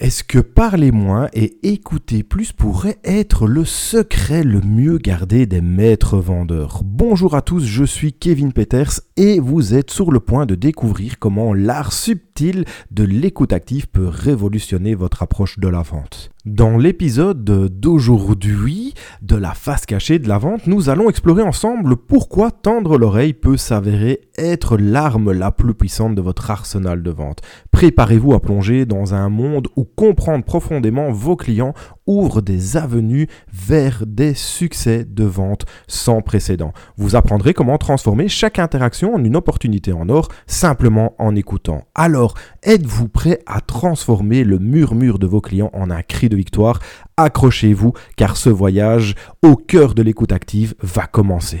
Est-ce que parler moins et écouter plus pourrait être le secret le mieux gardé des maîtres vendeurs Bonjour à tous, je suis Kevin Peters et vous êtes sur le point de découvrir comment l'art subtil de l'écoute active peut révolutionner votre approche de la vente. Dans l'épisode d'aujourd'hui de la face cachée de la vente, nous allons explorer ensemble pourquoi tendre l'oreille peut s'avérer être l'arme la plus puissante de votre arsenal de vente. Préparez-vous à plonger dans un monde où comprendre profondément vos clients ouvre des avenues vers des succès de vente sans précédent. Vous apprendrez comment transformer chaque interaction en une opportunité en or simplement en écoutant. Alors, êtes-vous prêt à transformer le murmure de vos clients en un cri de victoire, accrochez-vous car ce voyage au cœur de l'écoute active va commencer.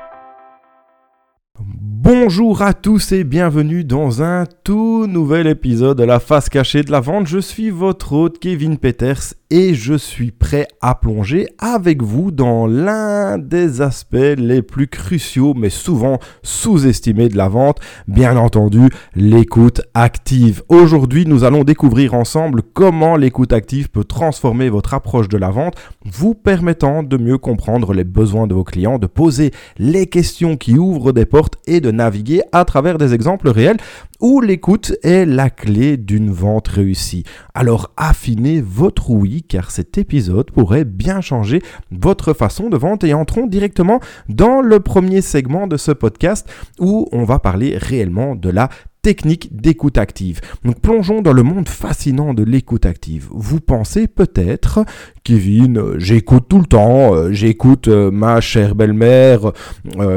Bonjour à tous et bienvenue dans un tout nouvel épisode de la face cachée de la vente. Je suis votre hôte Kevin Peters et je suis prêt à plonger avec vous dans l'un des aspects les plus cruciaux mais souvent sous-estimés de la vente, bien entendu l'écoute active. Aujourd'hui nous allons découvrir ensemble comment l'écoute active peut transformer votre approche de la vente, vous permettant de mieux comprendre les besoins de vos clients, de poser les questions qui ouvrent des portes et de naviguer à travers des exemples réels où l'écoute est la clé d'une vente réussie. Alors affinez votre ouïe car cet épisode pourrait bien changer votre façon de vente et entrons directement dans le premier segment de ce podcast où on va parler réellement de la technique d'écoute active. Donc plongeons dans le monde fascinant de l'écoute active. Vous pensez peut-être, Kevin, euh, j'écoute tout le temps, euh, j'écoute euh, ma chère belle-mère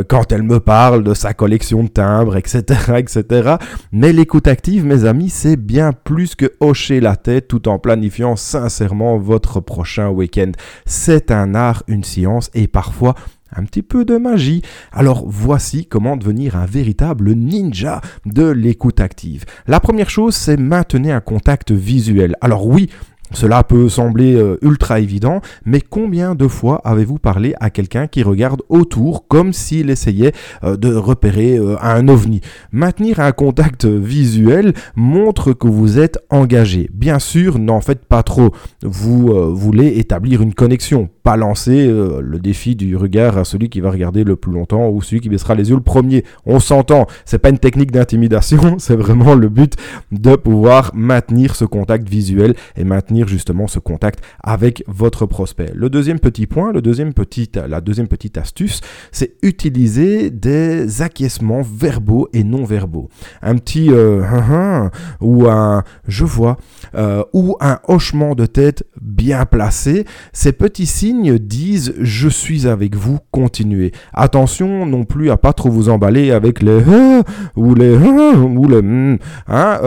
quand elle me parle de sa collection de timbres, etc., etc. Mais l'écoute active, mes amis, c'est bien plus que hocher la tête tout en planifiant sincèrement votre prochain week-end. C'est un art, une science et parfois un petit peu de magie. Alors voici comment devenir un véritable ninja de l'écoute active. La première chose, c'est maintenir un contact visuel. Alors oui, cela peut sembler euh, ultra évident, mais combien de fois avez-vous parlé à quelqu'un qui regarde autour comme s'il essayait euh, de repérer euh, un ovni? Maintenir un contact visuel montre que vous êtes engagé. Bien sûr, n'en faites pas trop. Vous voulez établir une connexion, pas lancer le défi du regard à celui qui va regarder le plus longtemps ou celui qui baissera les yeux le premier. On s'entend, c'est pas une technique d'intimidation, c'est vraiment le but de pouvoir maintenir ce contact visuel et maintenir justement ce contact avec votre prospect. Le deuxième petit point, le deuxième la deuxième petite astuce, c'est utiliser des acquiescements verbaux et non verbaux. Un petit euh, hein, hein, ou un je vois euh, ou un hochement de tête bien placé. Ces petits signes disent je suis avec vous, continuez. Attention non plus à pas trop vous emballer avec les hein, ou les ou les hmm, hein,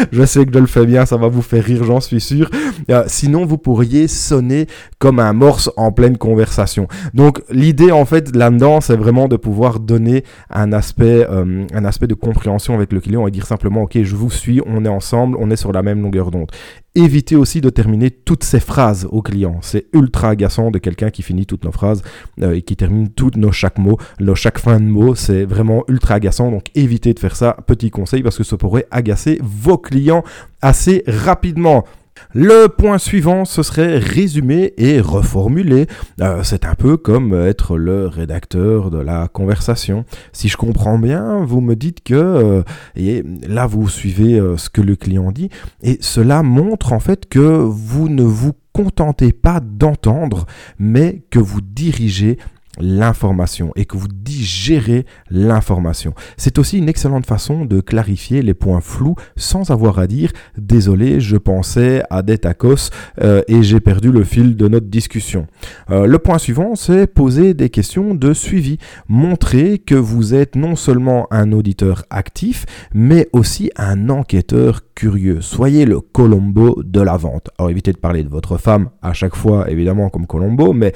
je sais que je le fais bien, ça va vous faire rire, j'en suis sûr. Euh, sinon, vous pourriez sonner comme un morse en pleine conversation. Donc, l'idée, en fait, là-dedans, c'est vraiment de pouvoir donner un aspect, euh, un aspect de compréhension avec le client et dire simplement, OK, je vous suis, on est ensemble, on est sur la même longueur d'onde. Évitez aussi de terminer toutes ces phrases au client. C'est ultra agaçant de quelqu'un qui finit toutes nos phrases euh, et qui termine tous nos chaque mot, nos chaque fin de mot. C'est vraiment ultra agaçant. Donc évitez de faire ça. Petit conseil parce que ça pourrait agacer vos clients assez rapidement. Le point suivant, ce serait résumer et reformuler. Euh, c'est un peu comme être le rédacteur de la conversation. Si je comprends bien, vous me dites que, euh, et là vous suivez euh, ce que le client dit, et cela montre en fait que vous ne vous contentez pas d'entendre, mais que vous dirigez l'information et que vous digérez l'information. C'est aussi une excellente façon de clarifier les points flous sans avoir à dire désolé, je pensais à des tacos euh, et j'ai perdu le fil de notre discussion. Euh, le point suivant, c'est poser des questions de suivi. Montrer que vous êtes non seulement un auditeur actif, mais aussi un enquêteur curieux. Soyez le Colombo de la vente. Alors évitez de parler de votre femme à chaque fois, évidemment, comme Colombo, mais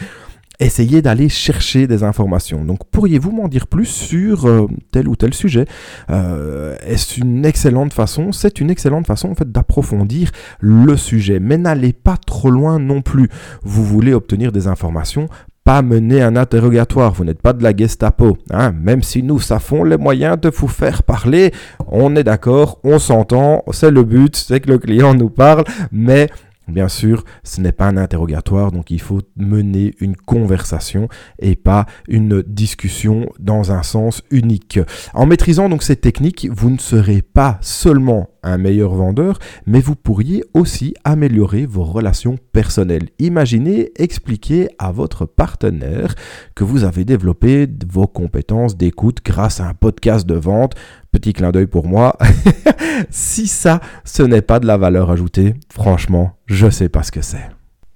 essayez d'aller chercher des informations. Donc pourriez-vous m'en dire plus sur euh, tel ou tel sujet? Euh, Est-ce une excellente façon C'est une excellente façon en fait d'approfondir le sujet, mais n'allez pas trop loin non plus. Vous voulez obtenir des informations pas mener un interrogatoire, vous n'êtes pas de la Gestapo, hein, même si nous savons les moyens de vous faire parler, on est d'accord, on s'entend, c'est le but, c'est que le client nous parle, mais Bien sûr, ce n'est pas un interrogatoire, donc il faut mener une conversation et pas une discussion dans un sens unique. En maîtrisant donc ces techniques, vous ne serez pas seulement un meilleur vendeur, mais vous pourriez aussi améliorer vos relations personnelles. Imaginez expliquer à votre partenaire que vous avez développé vos compétences d'écoute grâce à un podcast de vente. Petit clin d'œil pour moi. si ça, ce n'est pas de la valeur ajoutée, franchement, je sais pas ce que c'est.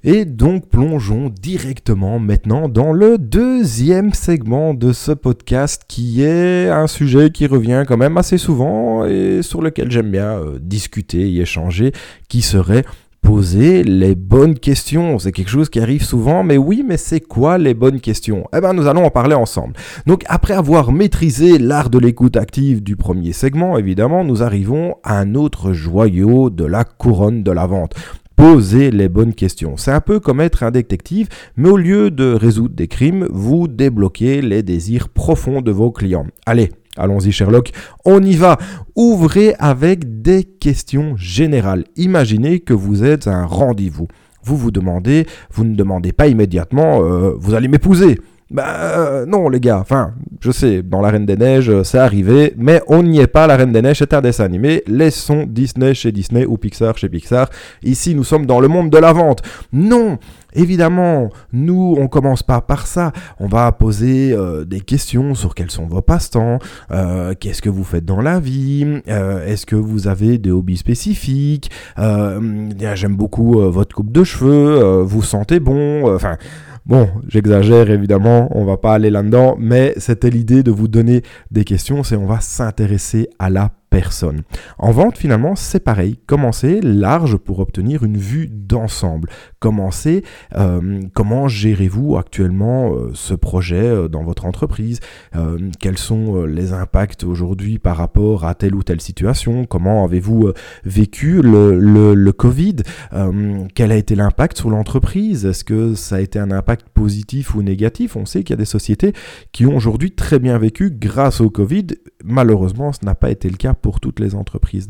Et donc plongeons directement maintenant dans le deuxième segment de ce podcast qui est un sujet qui revient quand même assez souvent et sur lequel j'aime bien euh, discuter et échanger, qui serait poser les bonnes questions. C'est quelque chose qui arrive souvent, mais oui, mais c'est quoi les bonnes questions? Eh bien, nous allons en parler ensemble. Donc, après avoir maîtrisé l'art de l'écoute active du premier segment, évidemment, nous arrivons à un autre joyau de la couronne de la vente. Posez les bonnes questions. C'est un peu comme être un détective, mais au lieu de résoudre des crimes, vous débloquez les désirs profonds de vos clients. Allez, Allons-y Sherlock, on y va. Ouvrez avec des questions générales. Imaginez que vous êtes à un rendez-vous. Vous vous demandez, vous ne demandez pas immédiatement, euh, vous allez m'épouser. Bah non les gars, enfin je sais, dans la Reine des Neiges euh, c'est arrivé, mais on n'y est pas, la Reine des Neiges c'est un dessin animé, laissons Disney chez Disney ou Pixar chez Pixar, ici nous sommes dans le monde de la vente. Non, Évidemment, nous, on commence pas par ça. On va poser euh, des questions sur quels sont vos passe-temps, qu'est-ce que vous faites dans la vie, est-ce que vous avez des hobbies spécifiques, j'aime beaucoup votre coupe de cheveux, vous sentez bon, enfin Bon, j'exagère évidemment, on va pas aller là-dedans, mais c'était l'idée de vous donner des questions, c'est on va s'intéresser à la personne. En vente, finalement, c'est pareil. Commencez large pour obtenir une vue d'ensemble. Commencez, euh, comment gérez-vous actuellement euh, ce projet euh, dans votre entreprise? Quels sont les impacts aujourd'hui par rapport à telle ou telle situation? Comment avez-vous vécu le, le, le Covid? Quel a été l'impact sur l'entreprise? Est-ce que ça a été un impact positif ou négatif? On sait qu'il y a des sociétés qui ont aujourd'hui très bien vécu grâce au Covid. Malheureusement, ce n'a pas été le cas pour toutes les entreprises.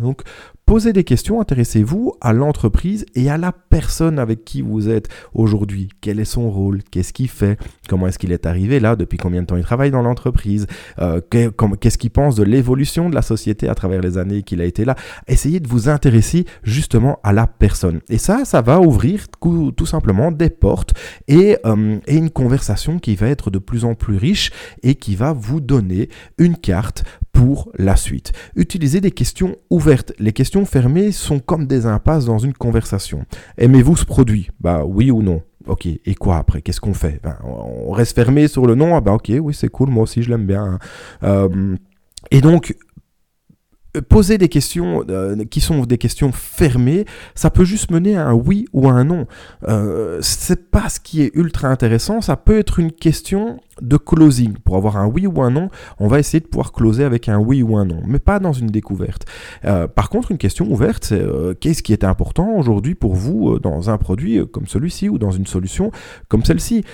Posez des questions, intéressez-vous à l'entreprise et à la personne avec qui vous êtes aujourd'hui. Quel est son rôle? Qu'est-ce qu'il fait? Comment est-ce qu'il est arrivé là? Depuis combien de temps il travaille dans l'entreprise? Euh, Qu'est-ce qu'il pense de l'évolution de la société à travers les années qu'il a été là? Essayez de vous intéresser justement à la personne. Et ça, ça va ouvrir tout simplement des portes et, euh, et une conversation qui va être de plus en plus riche et qui va vous donner une carte pour la suite. Utilisez des questions ouvertes. Les questions fermées sont comme des impasses dans une conversation. Aimez-vous ce produit? Bah oui ou non. Ok, et quoi après? Qu'est-ce qu'on fait? Ben, On reste fermé sur le nom Ah bah ok, oui c'est cool, moi aussi je l'aime bien. Euh, et donc, poser des questions euh, qui sont des questions fermées, ça peut juste mener à un oui ou un non. Euh, c'est pas ce qui est ultra intéressant, ça peut être une question de closing. Pour avoir un oui ou un non, on va essayer de pouvoir closer avec un oui ou un non, mais pas dans une découverte. par contre, une question ouverte, c'est qu'est-ce qui est important aujourd'hui pour vous dans un produit comme celui-ci ou dans une solution comme celle-ci?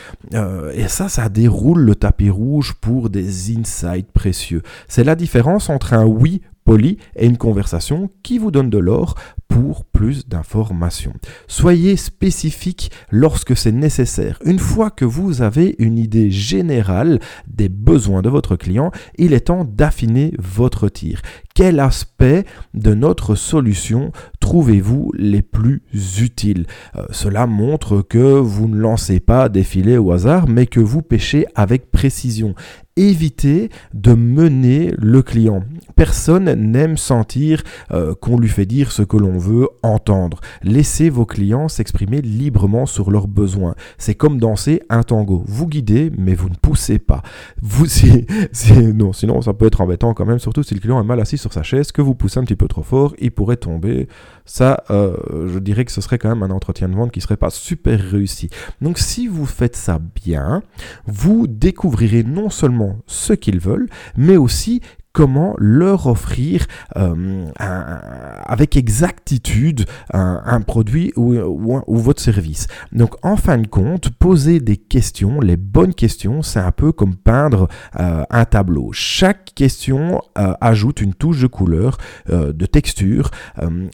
et ça, ça déroule le tapis rouge pour des insights précieux. C'est la différence entre un oui poli et une conversation qui vous donne de l'or pour plus d'informations. Soyez spécifique lorsque c'est nécessaire. Une fois que vous avez une idée générale des besoins de votre client, il est temps d'affiner votre tir. Quel aspect de notre solution trouvez-vous les plus utiles? Euh, Cela montre que vous ne lancez pas des filets au hasard, mais que vous pêchez avec précision évitez de mener le client. Personne n'aime sentir euh, qu'on lui fait dire ce que l'on veut entendre. Laissez vos clients s'exprimer librement sur leurs besoins. C'est comme danser un tango. Vous guidez, mais vous ne poussez pas. Vous, non, sinon ça peut être embêtant quand même, surtout si le client est mal assis sur sa chaise, que vous poussez un petit peu trop fort, il pourrait tomber. Ça, euh, je dirais que ce serait quand même un entretien de vente qui serait pas super réussi. Donc si vous faites ça bien, vous découvrirez non seulement ce qu'ils veulent, mais aussi comment leur offrir euh, avec exactitude un, produit ou, votre service. Donc en fin de compte, poser des questions, les bonnes questions, c'est un peu comme peindre euh, un tableau. Chaque question euh, ajoute une touche de couleur, de texture,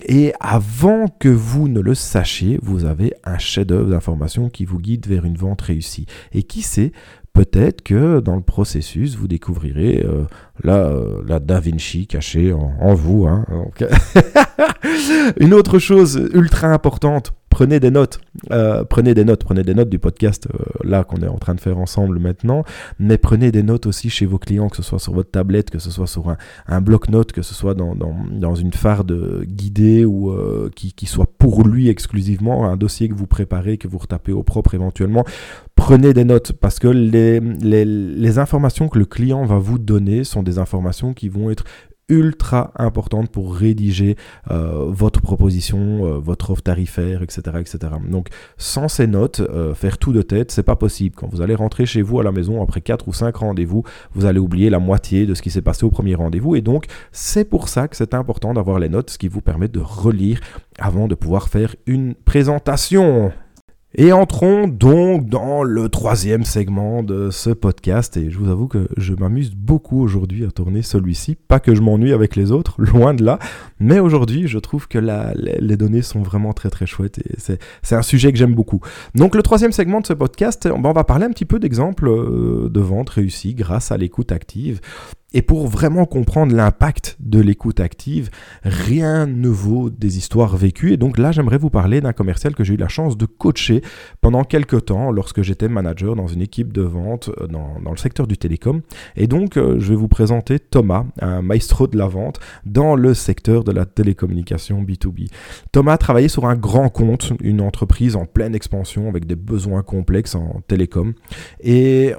et avant que vous ne le sachiez, vous avez un chef-d'œuvre d'information qui vous guide vers une vente réussie. Et qui sait, peut-être que dans le processus, vous découvrirez euh, la, euh, la, Da Vinci cachée en, vous. Hein. Une autre chose ultra importante, prenez des notes. Euh, prenez des notes, prenez des notes du podcast là qu'on est en train de faire ensemble maintenant, mais prenez des notes aussi chez vos clients, que ce soit sur votre tablette, que ce soit sur un, bloc-notes, que ce soit dans, dans, dans, une farde guidée ou qui, qui soit pour lui exclusivement, un dossier que vous préparez, que vous retapez au propre éventuellement prenez des notes parce que les, informations que le client va vous donner sont des informations qui vont être ultra importantes pour rédiger euh, votre proposition, euh, votre offre tarifaire, etc., etc. Donc, sans ces notes, euh, faire tout de tête, c'est pas possible. Quand vous allez rentrer chez vous à la maison après 4 ou 5 rendez-vous, vous allez oublier la moitié de ce qui s'est passé au premier rendez-vous. Et donc, c'est pour ça que c'est important d'avoir les notes, ce qui vous permet de relire avant de pouvoir faire une présentation. Et entrons donc dans le troisième segment de ce podcast. Et je vous avoue que je m'amuse beaucoup aujourd'hui à tourner celui-ci. Pas que je m'ennuie avec les autres, loin de là. Mais aujourd'hui, je trouve que les, données sont vraiment très très chouettes. Et c'est un sujet que j'aime beaucoup. Donc le troisième segment de ce podcast, on va parler un petit peu d'exemples euh, de vente réussis grâce à l'écoute active. Et pour vraiment comprendre l'impact de l'écoute active, rien ne vaut des histoires vécues. Et donc là, j'aimerais vous parler d'un commercial que j'ai eu la chance de coacher pendant quelques temps lorsque j'étais manager dans une équipe de vente euh, dans, le secteur du télécom. Et donc, euh, je vais vous présenter Thomas, un maestro de la vente dans le secteur de la télécommunication B2B. Thomas travaillait sur un grand compte, une entreprise en pleine expansion avec des besoins complexes en télécom. Et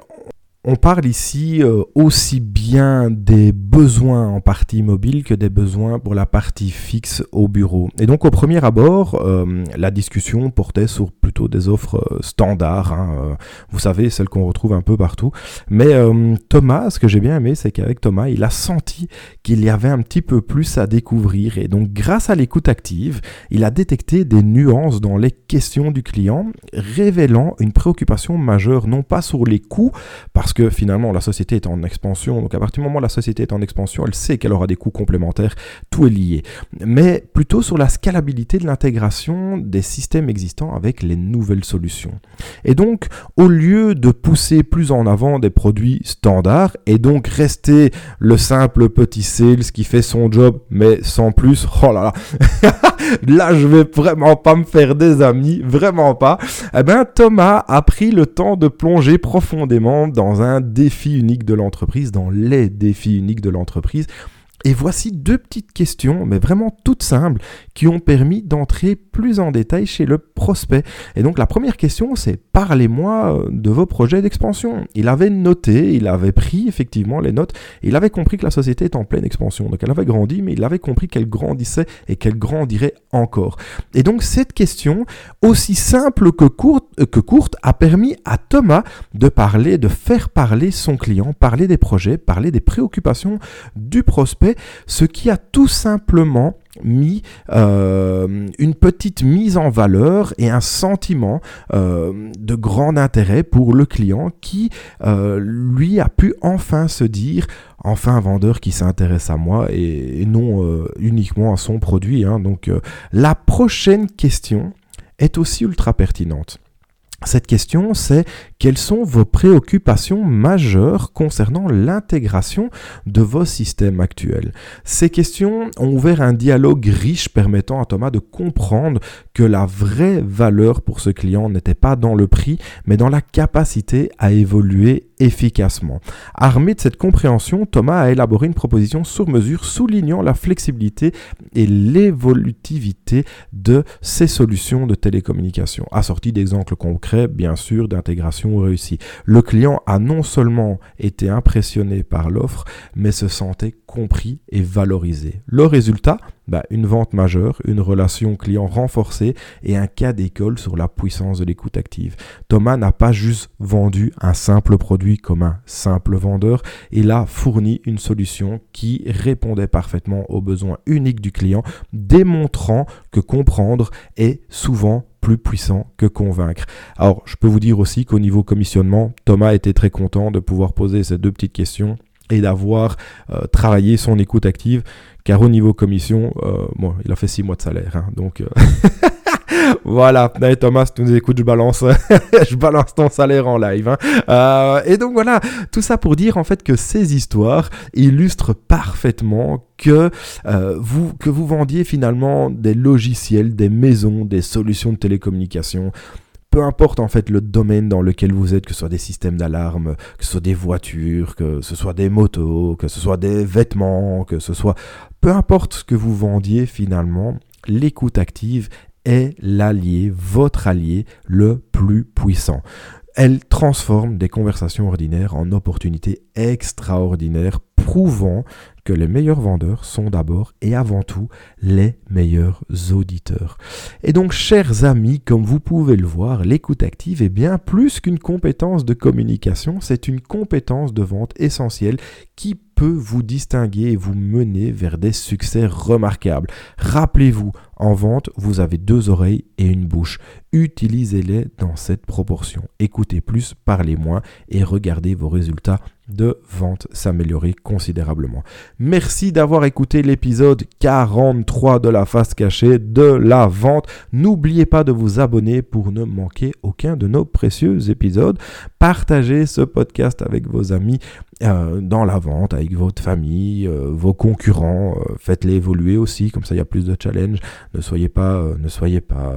on parle ici euh, aussi bien des besoins en partie mobile que des besoins pour la partie fixe au bureau. Et donc au premier abord, euh, la discussion portait sur plutôt des offres euh, standards, hein, vous savez, celles qu'on retrouve un peu partout. Mais Thomas, ce que j'ai bien aimé, c'est qu'avec Thomas, il a senti qu'il y avait un petit peu plus à découvrir. Et donc grâce à l'écoute active, il a détecté des nuances dans les questions du client, révélant une préoccupation majeure, non pas sur les coûts, parce que finalement la société est en expansion. Donc à partir du moment où la société est en expansion, elle sait qu'elle aura des coûts complémentaires, tout est lié. Mais plutôt sur la scalabilité de l'intégration des systèmes existants avec les nouvelles solutions. Et donc au lieu de pousser plus en avant des produits standards et donc rester le simple petit sales qui fait son job mais sans plus, oh là là, là je vais vraiment pas me faire des amis, vraiment pas. Eh ben Thomas a pris le temps de plonger profondément dans un défi unique de l'entreprise, dans les défis uniques de l'entreprise. Et voici deux petites questions, mais vraiment toutes simples, qui ont permis d'entrer plus en détail chez le prospect. Et donc la première question, c'est parlez-moi euh, de vos projets d'expansion. Il avait noté, il avait pris effectivement les notes, il avait compris que la société est en pleine expansion. Donc elle avait grandi, mais il avait compris qu'elle grandissait et qu'elle grandirait encore. Et donc cette question, aussi simple que courte, euh, que courte, a permis à Thomas de parler, de faire parler son client, parler des projets, parler des préoccupations du prospect, ce qui a tout simplement mis euh, une petite mise en valeur et un sentiment euh, de grand intérêt pour le client qui euh, lui a pu enfin se dire enfin un vendeur qui s'intéresse à moi et, non uniquement à son produit. Hein. Donc la prochaine question est aussi ultra pertinente. Cette question, c'est quelles sont vos préoccupations majeures concernant l'intégration de vos systèmes actuels? Ces questions ont ouvert un dialogue riche permettant à Thomas de comprendre que la vraie valeur pour ce client n'était pas dans le prix, mais dans la capacité à évoluer efficacement. Armé de cette compréhension, Thomas a élaboré une proposition sur mesure soulignant la flexibilité et l'évolutivité de ces solutions de télécommunication, assortie d'exemples concrets, bien sûr, d'intégration réussi. Le client a non seulement été impressionné par l'offre, mais se sentait compris et valorisé. Le résultat, bah, une vente majeure, une relation client renforcée et un cas d'école sur la puissance de l'écoute active. Thomas n'a pas juste vendu un simple produit comme un simple vendeur, il a fourni une solution qui répondait parfaitement aux besoins uniques du client, démontrant que comprendre est souvent plus puissant que convaincre. Alors, je peux vous dire aussi qu'au niveau commissionnement, Thomas était très content de pouvoir poser ces deux petites questions et d'avoir euh, travaillé son écoute active, car au niveau commission, euh, il a fait six mois de salaire, hein, donc euh, voilà. Thomas, tu nous écoutes, je balance, je balance ton salaire en live. Hein. et donc voilà, tout ça pour dire en fait que ces histoires illustrent parfaitement que vous que vous vendiez finalement des logiciels, des maisons, des solutions de télécommunication peu importe en fait le domaine dans lequel vous êtes, que ce soit des systèmes d'alarme, que ce soit des voitures, que ce soit des motos, que ce soit des vêtements, que ce soit... Peu importe ce que vous vendiez finalement, l'écoute active est l'allié, votre allié le plus puissant. Elle transforme des conversations ordinaires en opportunités extraordinaires, prouvant que les meilleurs vendeurs sont d'abord et avant tout les meilleurs auditeurs. Et donc, chers amis, comme vous pouvez le voir, l'écoute active est bien plus qu'une compétence de communication, c'est une compétence de vente essentielle qui peut vous distinguer et vous mener vers des succès remarquables. Rappelez-vous, en vente, vous avez deux oreilles et une bouche. Utilisez-les dans cette proportion. Écoutez plus, parlez moins et regardez vos résultats de vente s'améliorer considérablement. Merci d'avoir écouté l'épisode 43 de la face cachée de la vente. N'oubliez pas de vous abonner pour ne manquer aucun de nos précieux épisodes. Partagez ce podcast avec vos amis euh, dans la vente, avec votre famille, euh, vos concurrents. Euh, faites-les évoluer aussi, comme ça il y a plus de challenge. Ne soyez pas, ne soyez pas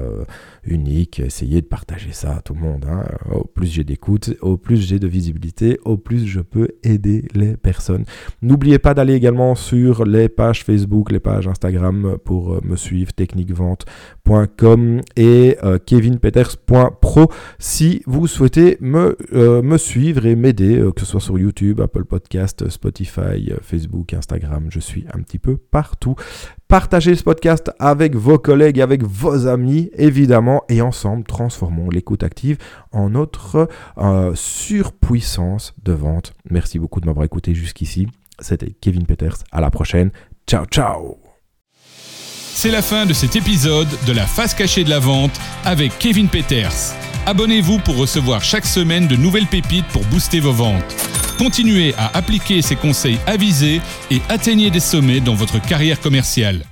unique. Essayez de partager ça à tout le monde. Hein. Au plus j'ai d'écoute, au plus j'ai de visibilité, au plus je peux aider les personnes. N'oubliez pas d'aller également sur les pages Facebook, les pages Instagram pour euh, me suivre, techniquevente.com et euh, kevinpeters.pro si vous souhaitez me, euh, me suivre et m'aider, que ce soit sur YouTube, Apple Podcast, Spotify, Facebook, Instagram. Je suis un petit peu partout. Partagez ce podcast avec vos collègues, avec vos amis, évidemment, et ensemble, transformons l'écoute active en notre euh, surpuissance de vente. Merci beaucoup de m'avoir écouté jusqu'ici. C'était Kevin Peters. À la prochaine. Ciao, ciao. C'est la fin de cet épisode de la face cachée de la vente avec Kevin Peters. Abonnez-vous pour recevoir chaque semaine de nouvelles pépites pour booster vos ventes. Continuez à appliquer ces conseils avisés et atteignez des sommets dans votre carrière commerciale.